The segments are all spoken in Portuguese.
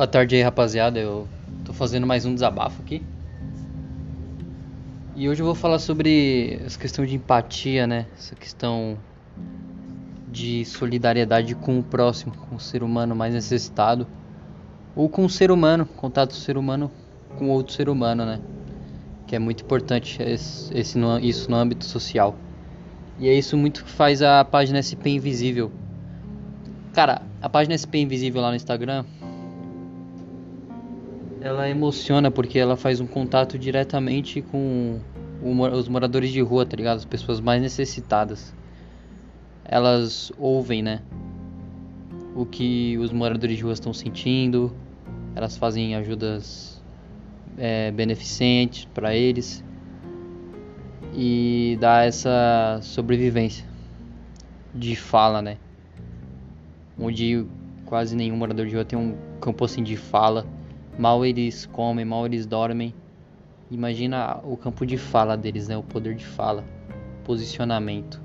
Boa tarde aí, rapaziada. Eu tô fazendo mais um desabafo aqui. E hoje eu vou falar sobre essa questão de empatia, né? Essa questão de solidariedade com o próximo, com o ser humano mais necessitado, ou com o ser humano, contato do ser humano com outro ser humano, né? Que é muito importante esse, esse isso no âmbito social. E é isso muito que faz a página SP Invisível. Cara, a página SP Invisível lá no Instagram ela emociona porque ela faz um contato diretamente com os moradores de rua, tá ligado? As pessoas mais necessitadas. Elas ouvem, né? O que os moradores de rua estão sentindo. Elas fazem ajudas é, beneficentes para eles e dá essa sobrevivência de fala, né? Onde quase nenhum morador de rua tem um campo assim de fala Mal eles comem, mal eles dormem. Imagina o campo de fala deles, né? O poder de fala, posicionamento.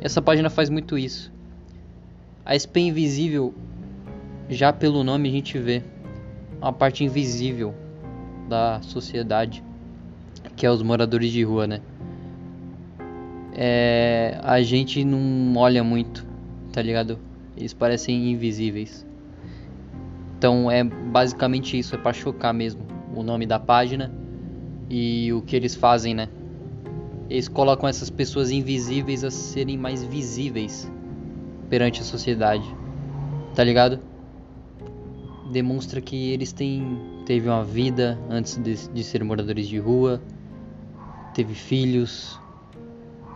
Essa página faz muito isso. A SP Invisível, já pelo nome a gente vê uma parte invisível da sociedade, que é os moradores de rua, né? É, a gente não olha muito, tá ligado? Eles parecem invisíveis. Então é basicamente isso, é para chocar mesmo o nome da página e o que eles fazem, né? Eles colocam essas pessoas invisíveis a serem mais visíveis perante a sociedade. Tá ligado? Demonstra que eles têm teve uma vida antes de, de ser moradores de rua, teve filhos,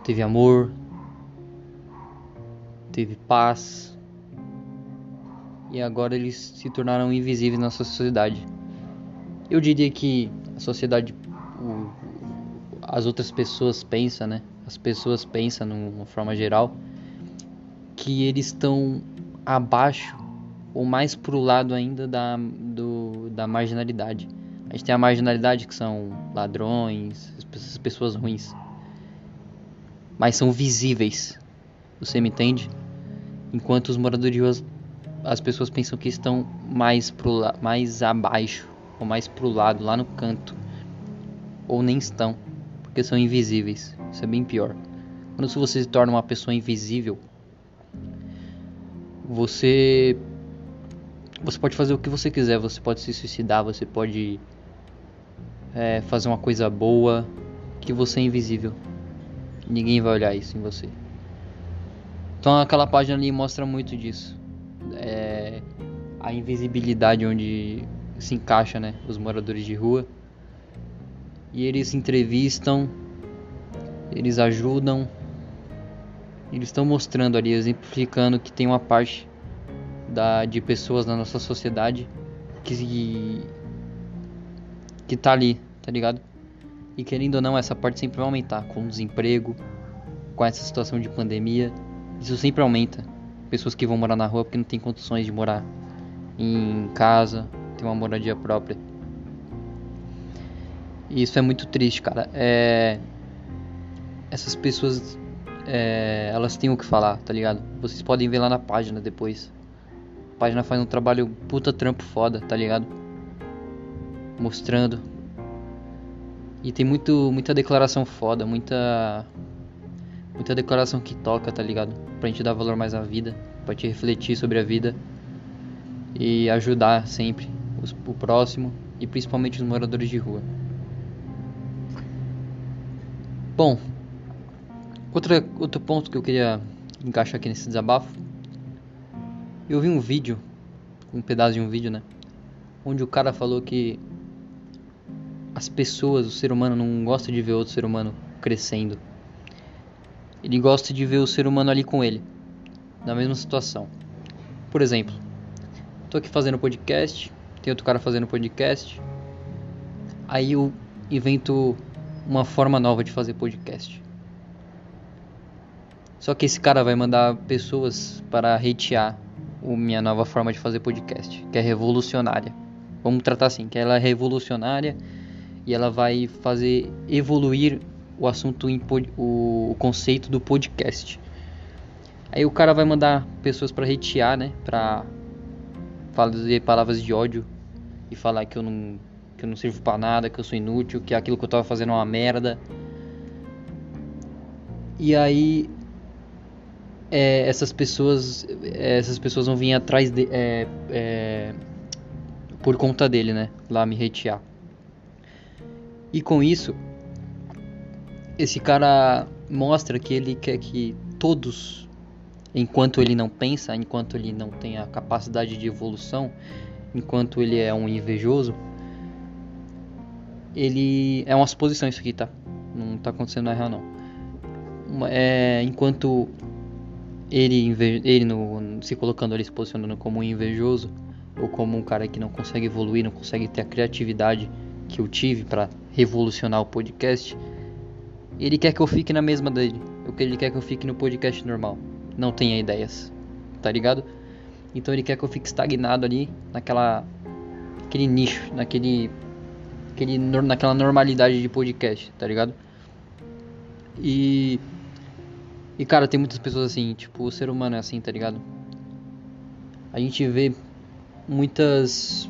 teve amor, teve paz, e agora eles se tornaram invisíveis na sociedade. Eu diria que a sociedade, o, as outras pessoas pensam, né? As pessoas pensam, de uma forma geral, que eles estão abaixo ou mais pro lado ainda da, do, da marginalidade. A gente tem a marginalidade que são ladrões, essas pessoas ruins. Mas são visíveis. Você me entende? Enquanto os moradores de as pessoas pensam que estão mais, pro, mais abaixo, ou mais pro lado, lá no canto, ou nem estão, porque são invisíveis. Isso é bem pior. Quando você se torna uma pessoa invisível, você você pode fazer o que você quiser, você pode se suicidar, você pode é, fazer uma coisa boa, que você é invisível. Ninguém vai olhar isso em você. Então aquela página ali mostra muito disso é, a invisibilidade onde se encaixa né, os moradores de rua. E eles entrevistam, eles ajudam, eles estão mostrando ali, exemplificando que tem uma parte da, de pessoas na nossa sociedade que, que tá ali, tá ligado? E querendo ou não, essa parte sempre vai aumentar com o desemprego, com essa situação de pandemia. Isso sempre aumenta pessoas que vão morar na rua porque não tem condições de morar em casa, ter uma moradia própria. E isso é muito triste, cara. É... Essas pessoas, é... elas têm o que falar, tá ligado? Vocês podem ver lá na página depois. A página faz um trabalho puta trampo foda, tá ligado? Mostrando. E tem muito, muita declaração foda, muita muita declaração que toca, tá ligado? Pra gente dar valor mais à vida, pra te refletir sobre a vida e ajudar sempre os, o próximo e principalmente os moradores de rua. Bom, outra, outro ponto que eu queria encaixar aqui nesse desabafo. Eu vi um vídeo, um pedaço de um vídeo, né? Onde o cara falou que as pessoas, o ser humano não gosta de ver outro ser humano crescendo ele gosta de ver o ser humano ali com ele, na mesma situação. Por exemplo, tô aqui fazendo podcast, tem outro cara fazendo podcast, aí eu invento uma forma nova de fazer podcast. Só que esse cara vai mandar pessoas para hatear a minha nova forma de fazer podcast, que é revolucionária. Vamos tratar assim, que ela é revolucionária e ela vai fazer evoluir o assunto, o, o conceito do podcast. Aí o cara vai mandar pessoas para retear, né? Pra fazer palavras de ódio e falar que eu não que eu não sirvo para nada, que eu sou inútil, que aquilo que eu tava fazendo é uma merda. E aí é, essas pessoas é, essas pessoas vão vir atrás de, é, é, por conta dele, né? Lá me hatear. E com isso, esse cara mostra que ele quer que todos, enquanto ele não pensa, enquanto ele não tem a capacidade de evolução, enquanto ele é um invejoso, ele é uma suposição isso aqui, tá? Não tá acontecendo na real não. É, enquanto ele, ele no, se colocando ali, se posicionando como um invejoso ou como um cara que não consegue evoluir, não consegue ter a criatividade que eu tive para revolucionar o podcast, ele quer que eu fique na mesma dele. Ele quer que eu fique no podcast normal. Não tenha ideias. Tá ligado? Então ele quer que eu fique estagnado ali naquela aquele nicho, naquele aquele, naquela normalidade de podcast, tá ligado? E. E cara, tem muitas pessoas assim, tipo, o ser humano é assim, tá ligado? A gente vê muitas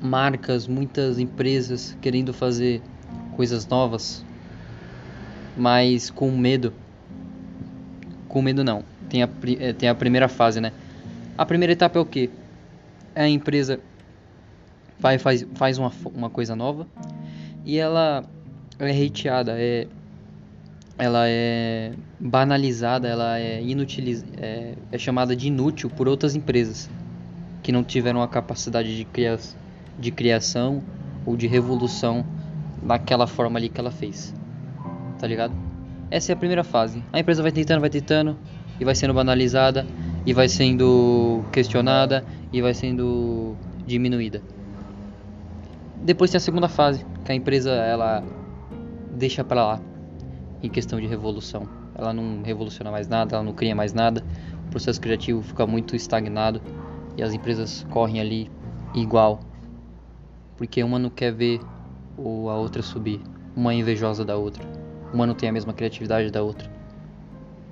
marcas, muitas empresas querendo fazer coisas novas, mas com medo. Com medo não. Tem a, eh, tem a primeira fase, né? A primeira etapa é o que? É a empresa vai, faz, faz uma, uma coisa nova e ela é hateada, é, ela é banalizada, ela é, inutiliz, é, é chamada de inútil por outras empresas que não tiveram a capacidade de, cria, de criação ou de revolução daquela forma ali que ela fez. Tá ligado? Essa é a primeira fase. A empresa vai tentando, vai tentando e vai sendo banalizada e vai sendo questionada e vai sendo diminuída. Depois tem a segunda fase, que a empresa ela deixa para lá em questão de revolução. Ela não revoluciona mais nada, ela não cria mais nada. O processo criativo fica muito estagnado e as empresas correm ali igual, porque uma não quer ver a outra subir, uma é invejosa da outra, uma não tem a mesma criatividade da outra.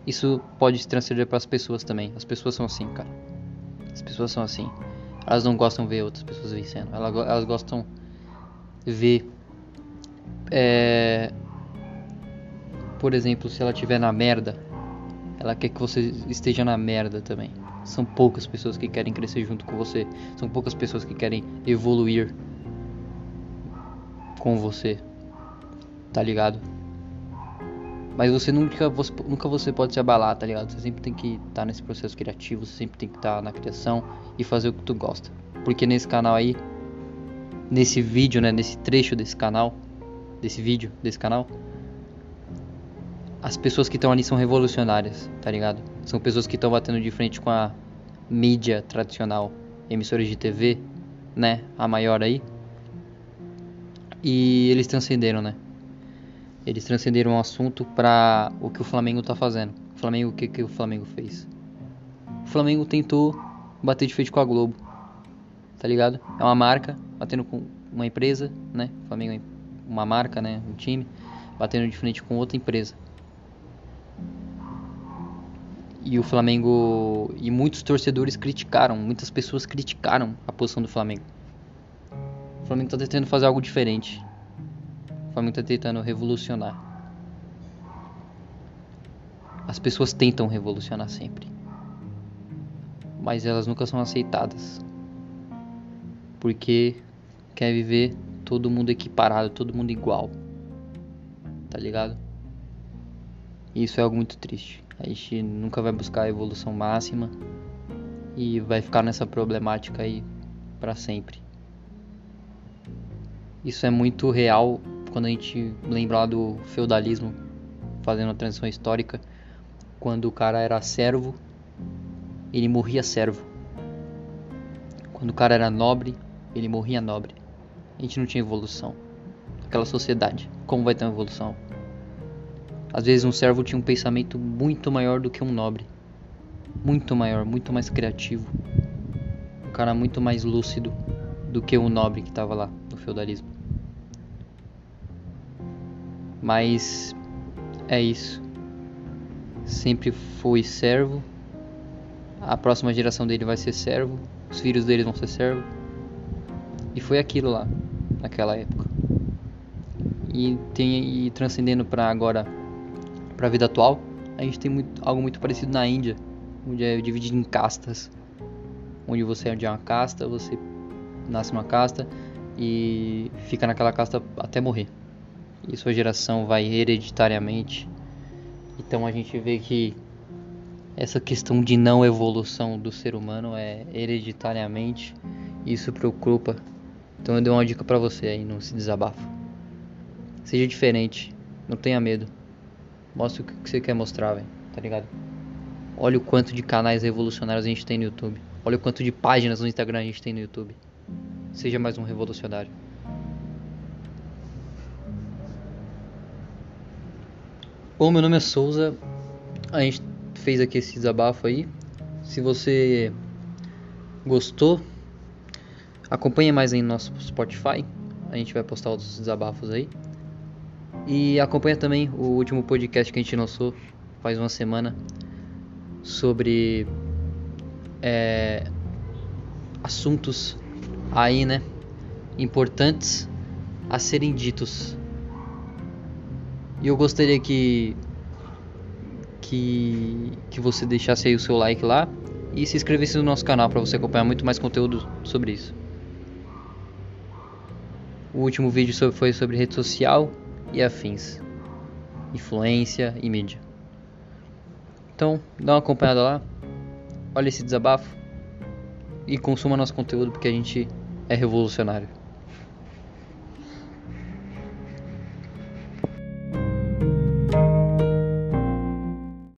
Isso pode se transferir para as pessoas também. As pessoas são assim, cara. As pessoas são assim. Elas não gostam de ver outras pessoas vencendo. Elas, elas gostam ver, é, por exemplo, se ela estiver na merda, ela quer que você esteja na merda também. São poucas pessoas que querem crescer junto com você. São poucas pessoas que querem evoluir com você. Tá ligado? Mas você nunca, você nunca você pode se abalar, tá ligado? Você sempre tem que estar tá nesse processo criativo, você sempre tem que estar tá na criação e fazer o que tu gosta. Porque nesse canal aí nesse vídeo, né, nesse trecho desse canal, desse vídeo, desse canal, as pessoas que estão ali são revolucionárias, tá ligado? São pessoas que estão batendo de frente com a mídia tradicional, emissoras de TV, né, a maior aí. E eles transcenderam, né? Eles transcenderam o assunto para o que o Flamengo tá fazendo. O Flamengo, o que, que o Flamengo fez? O Flamengo tentou bater de frente com a Globo, tá ligado? É uma marca batendo com uma empresa, né? O Flamengo é uma marca, né? Um time batendo de frente com outra empresa. E o Flamengo e muitos torcedores criticaram, muitas pessoas criticaram a posição do Flamengo. O Flamengo está tentando fazer algo diferente. O Flamengo está tentando revolucionar. As pessoas tentam revolucionar sempre, mas elas nunca são aceitadas, porque quer viver todo mundo equiparado, todo mundo igual. Tá ligado? Isso é algo muito triste. A gente nunca vai buscar a evolução máxima e vai ficar nessa problemática aí para sempre. Isso é muito real quando a gente lembrar do feudalismo fazendo a transição histórica, quando o cara era servo, ele morria servo. Quando o cara era nobre, ele morria nobre a gente não tinha evolução. Aquela sociedade, como vai ter uma evolução? Às vezes um servo tinha um pensamento muito maior do que um nobre. Muito maior, muito mais criativo. Um cara muito mais lúcido do que o um nobre que estava lá no feudalismo. Mas é isso. Sempre foi servo. A próxima geração dele vai ser servo. Os filhos dele vão ser servo E foi aquilo lá, naquela época. E tem e transcendendo para agora, para a vida atual, a gente tem muito, algo muito parecido na Índia, onde é dividido em castas, onde você é de uma casta, você nasce numa casta e fica naquela casta até morrer. E sua geração vai hereditariamente. Então a gente vê que essa questão de não evolução do ser humano é hereditariamente. Isso preocupa. Então eu dei uma dica para você aí, não se desabafa. Seja diferente, não tenha medo. Mostre o que você quer mostrar, velho. Tá ligado? Olha o quanto de canais revolucionários a gente tem no YouTube. Olha o quanto de páginas no Instagram a gente tem no YouTube. Seja mais um revolucionário. Bom, meu nome é Souza. A gente fez aqui esse desabafo aí. Se você gostou, acompanhe mais aí no nosso Spotify. A gente vai postar outros desabafos aí. E acompanha também o último podcast que a gente lançou faz uma semana sobre é, assuntos aí, né, importantes a serem ditos. E eu gostaria que que que você deixasse aí o seu like lá e se inscrevesse no nosso canal para você acompanhar muito mais conteúdo sobre isso. O último vídeo foi sobre rede social e afins, influência e mídia. Então, dá uma acompanhada lá, olha esse desabafo e consuma nosso conteúdo porque a gente é revolucionário.